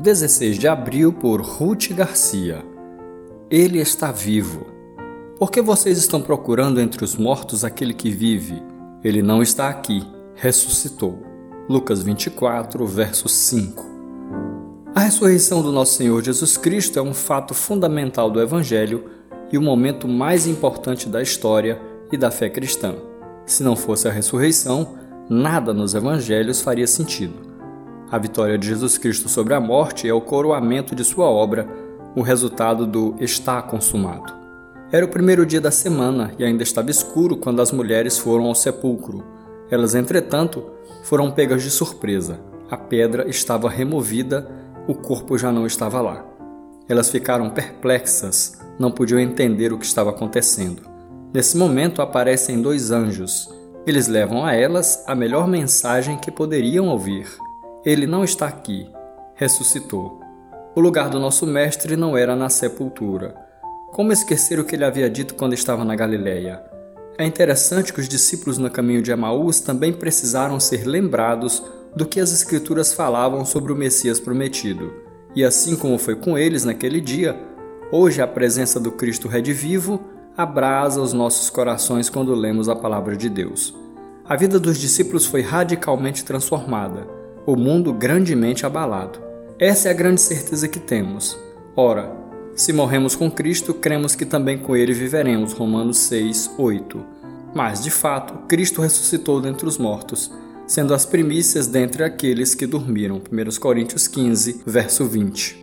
16 de abril por Ruth Garcia. Ele está vivo. Por que vocês estão procurando entre os mortos aquele que vive? Ele não está aqui, ressuscitou. Lucas 24, verso 5. A ressurreição do nosso Senhor Jesus Cristo é um fato fundamental do Evangelho e o momento mais importante da história e da fé cristã. Se não fosse a ressurreição, nada nos evangelhos faria sentido. A vitória de Jesus Cristo sobre a morte é o coroamento de sua obra, o resultado do está consumado. Era o primeiro dia da semana e ainda estava escuro quando as mulheres foram ao sepulcro. Elas, entretanto, foram pegas de surpresa. A pedra estava removida, o corpo já não estava lá. Elas ficaram perplexas, não podiam entender o que estava acontecendo. Nesse momento aparecem dois anjos. Eles levam a elas a melhor mensagem que poderiam ouvir. Ele não está aqui, ressuscitou. O lugar do nosso mestre não era na sepultura. Como esquecer o que ele havia dito quando estava na Galileia? É interessante que os discípulos no caminho de Emaús também precisaram ser lembrados do que as Escrituras falavam sobre o Messias prometido. E assim como foi com eles naquele dia, hoje a presença do Cristo redivivo abrasa os nossos corações quando lemos a palavra de Deus. A vida dos discípulos foi radicalmente transformada o mundo grandemente abalado. Essa é a grande certeza que temos. Ora, se morremos com Cristo, cremos que também com Ele viveremos. Romanos 6, 8. Mas, de fato, Cristo ressuscitou dentre os mortos, sendo as primícias dentre aqueles que dormiram. 1 Coríntios 15, verso 20.